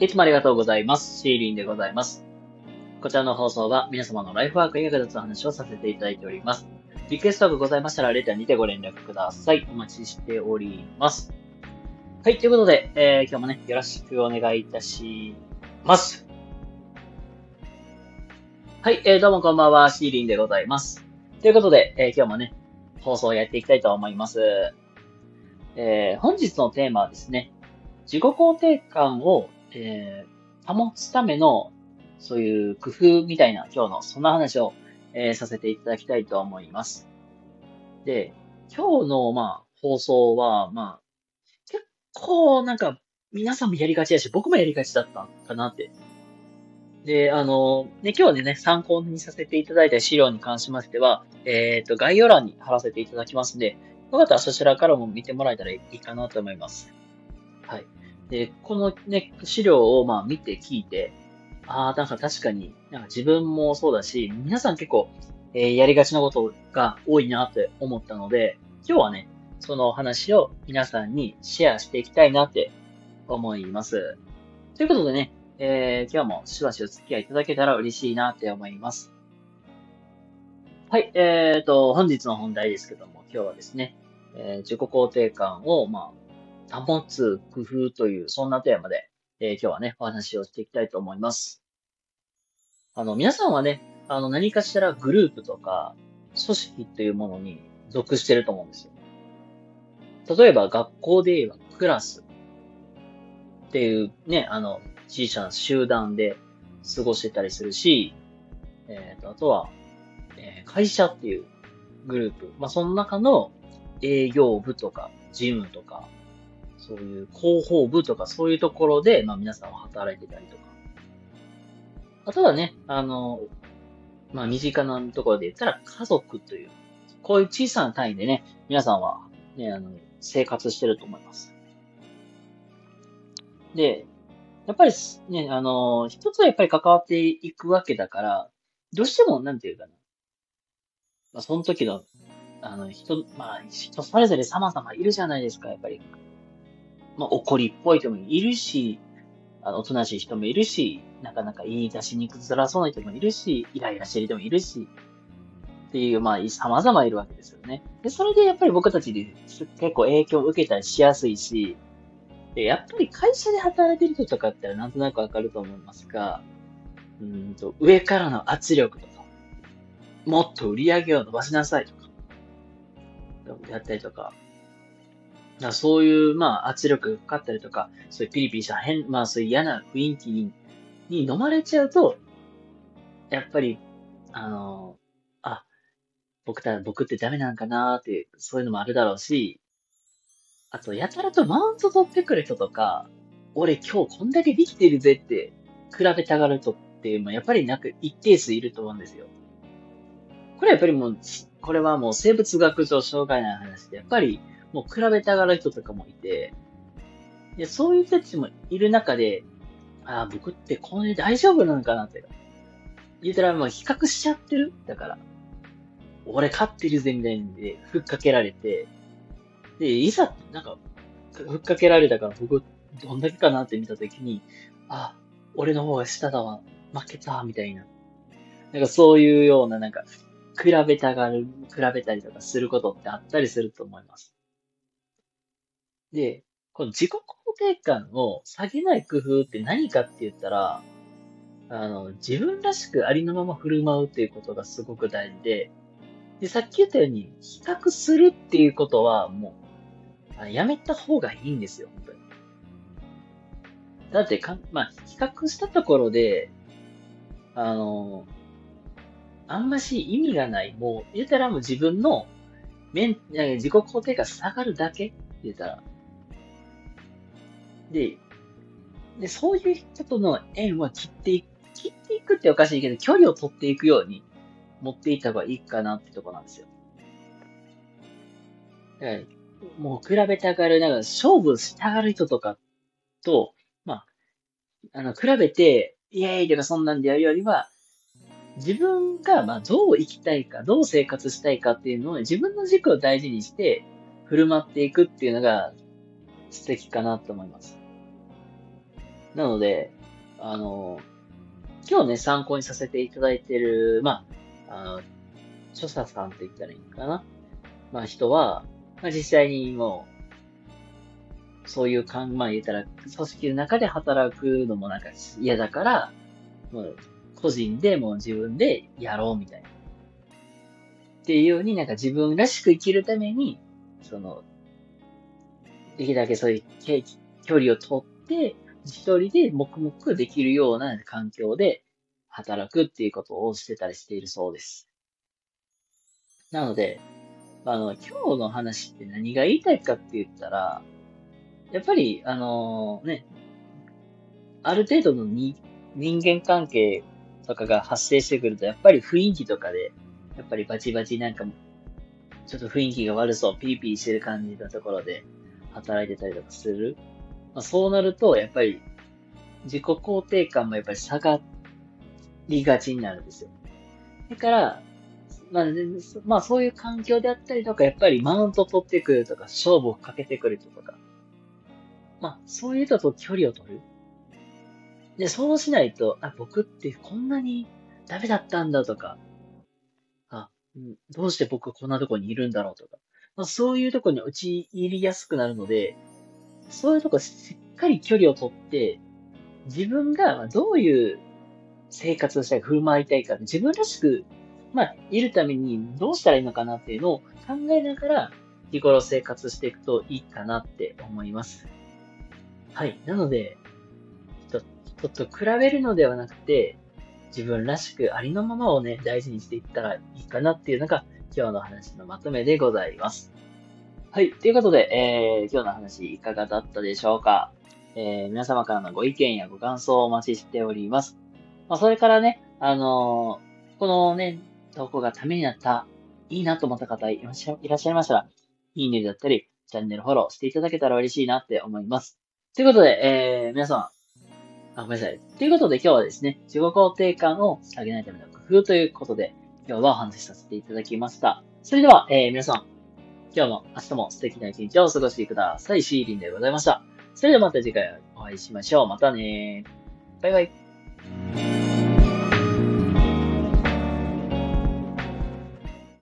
いつもありがとうございます。シーリンでございます。こちらの放送は皆様のライフワークに役立つ話をさせていただいております。リクエストがございましたら、レターにてご連絡ください。お待ちしております。はい、ということで、えー、今日もね、よろしくお願いいたします。はい、えー、どうもこんばんは、シーリンでございます。ということで、えー、今日もね、放送をやっていきたいと思います。えー、本日のテーマはですね、自己肯定感を、えー、保つための、そういう工夫みたいな今日のそんな話を、えーさせていただきたいと思います。で、今日の、まあ、放送は、まあ、結構なんか皆さんもやりがちだし、僕もやりがちだったかなって。で、あの、ね、今日でね、参考にさせていただいた資料に関しましては、えっ、と、概要欄に貼らせていただきますんで、よかったらそちらからも見てもらえたらいいかなと思います。はい。で、このね、資料をまあ見て聞いて、ああ、なんか確かに、なんか自分もそうだし、皆さん結構、えーやりがちなことが多いなって思ったので、今日はね、その話を皆さんにシェアしていきたいなって思います。ということでね、えー今日もしばしお付き合いいただけたら嬉しいなって思います。はい、えーと、本日の本題ですけども、今日はですね、えー自己肯定感を、まあ、保つ工夫という、そんなテーマで、えー今日はね、お話をしていきたいと思います。あの、皆さんはね、あの、何かしたらグループとか、組織というものに属してると思うんですよ。例えば、学校で言えばクラスっていうね、あの、小さな集団で過ごしてたりするし、えっ、と、あとは、えー会社っていうグループ。まあ、その中の営業部とか、事務とか、そういう広報部とか、そういうところで、まあ、皆さんは働いてたりとか。あとはね、あの、まあ、身近なところで言ったら家族という、こういう小さな単位でね、皆さんは、ね、あの、生活してると思います。で、やっぱりね、あの、一つはやっぱり関わっていくわけだから、どうしても、なんていうかな。まあ、その時の、あの、人、まあ、人それぞれ様々いるじゃないですか、やっぱり。まあ、怒りっぽい人もいるし、あの、おとなしい人もいるし、なかなか言い出しにくづらそうな人もいるし、イライラしてる人もいるし、っていう、まあ、様々いるわけですよね。で、それでやっぱり僕たちで結構影響を受けたりしやすいし、で、やっぱり会社で働いてる人とかってなんとなくわかると思いますが、うんと、上からの圧力とか、もっと売り上げを伸ばしなさいとか、やったりとか、だそういう、まあ、圧力がかかったりとか、そういうピリピリした変、まあ、そういう嫌な雰囲気にに飲まれちゃうと、やっぱり、あの、あ、僕た、僕ってダメなんかなーって、そういうのもあるだろうし、あと、やたらとマウント取ってくる人とか、俺今日こんだけできてるぜって、比べたがる人っていうのは、やっぱりなんか一定数いると思うんですよ。これはやっぱりもう、これはもう生物学上障害な話で、やっぱりもう比べたがる人とかもいて、でそういう人たちもいる中で、ああ、僕ってこれ大丈夫なのかなって。言ったらもう比較しちゃってる？だから。俺勝ってるぜみたいなんで、ふっかけられて、で、いざ、なんか、ふっかけられたから僕、どんだけかなって見たときに、あ、俺の方が下だわ、負けた、みたいな。なんかそういうような、なんか、比べたがる、比べたりとかすることってあったりすると思います。で、この自己肯定感を下げない工夫って何かって言ったら、あの、自分らしくありのまま振る舞うっていうことがすごく大事で、で、さっき言ったように、比較するっていうことはもう、やめた方がいいんですよ、本当に。だってか、まあ、比較したところで、あの、あんまし意味がない。もう、言ったらもう自分の、面、自己肯定感下がるだけって言ったら。で、で、そういう人との縁は切っていく切っていくっておかしいけど、距離を取っていくように持っていった方がいいかなってとこなんですよ。だからもう比べたがる、なんか勝負したがる人とかと、まあ、あの、比べて、イエーイとかそんなんでやるよりは、自分が、まあ、どう生きたいか、どう生活したいかっていうのを自分の軸を大事にして振る舞っていくっていうのが素敵かなと思います。なので、あの、今日ね、参考にさせていただいてる、まあ、あの、著者さんって言ったらいいのかな。まあ人は、まあ実際にもう、そういう考え言ったら、組織の中で働くのもなんか嫌だから、もう個人でもう自分でやろうみたいな。っていうようになんか自分らしく生きるために、その、できるだけそういう距離をとって、一人で黙々できるような環境で働くっていうことをしてたりしているそうです。なので、あの、今日の話って何が言いたいかって言ったら、やっぱり、あのね、ある程度のに人間関係とかが発生してくると、やっぱり雰囲気とかで、やっぱりバチバチなんか、ちょっと雰囲気が悪そう、ピーピーしてる感じのところで働いてたりとかする。まあ、そうなると、やっぱり自己肯定感もやっぱり下がりがちになるんですよ。だから、まあ、まあそういう環境であったりとか、やっぱりマウント取ってくるとか、勝負をかけてくるとか、まあそういう人と距離を取る。で、そうしないと、あ、僕ってこんなにダメだったんだとか、あ、どうして僕こんなとこにいるんだろうとか、そういうとこに陥りやすくなるので、そういうとこしっかり距離を取って、自分がどういう生活をしたいか、振る舞いたいか、自分らしく、まあ、いるためにどうしたらいいのかなっていうのを考えながら、日頃生活していくといいかなって思います。はい。なので、人と比べるのではなくて、自分らしくありのままをね、大事にしていったらいいかなっていうのが今日の話のまとめでございます。はい。ということで、えー、今日の話いかがだったでしょうか？えー、皆様からのご意見やご感想をお待ちしております。まあ、それからね、あのー、このね、投稿がためになった、いいなと思った方いらっしゃいましたら、いいねだったり、チャンネルフォローしていただけたら嬉しいなって思います。ということで、えー、皆様、あ、ごめんなさい。ということで今日はですね、自己肯定感を上げないための工夫ということで、今日はお話しさせていただきました。それでは、えー、皆さん、今日も明日も素敵な一日をお過ごしください。シーリンでございました。それではまた次回お会いしましょう。またねバイバイ。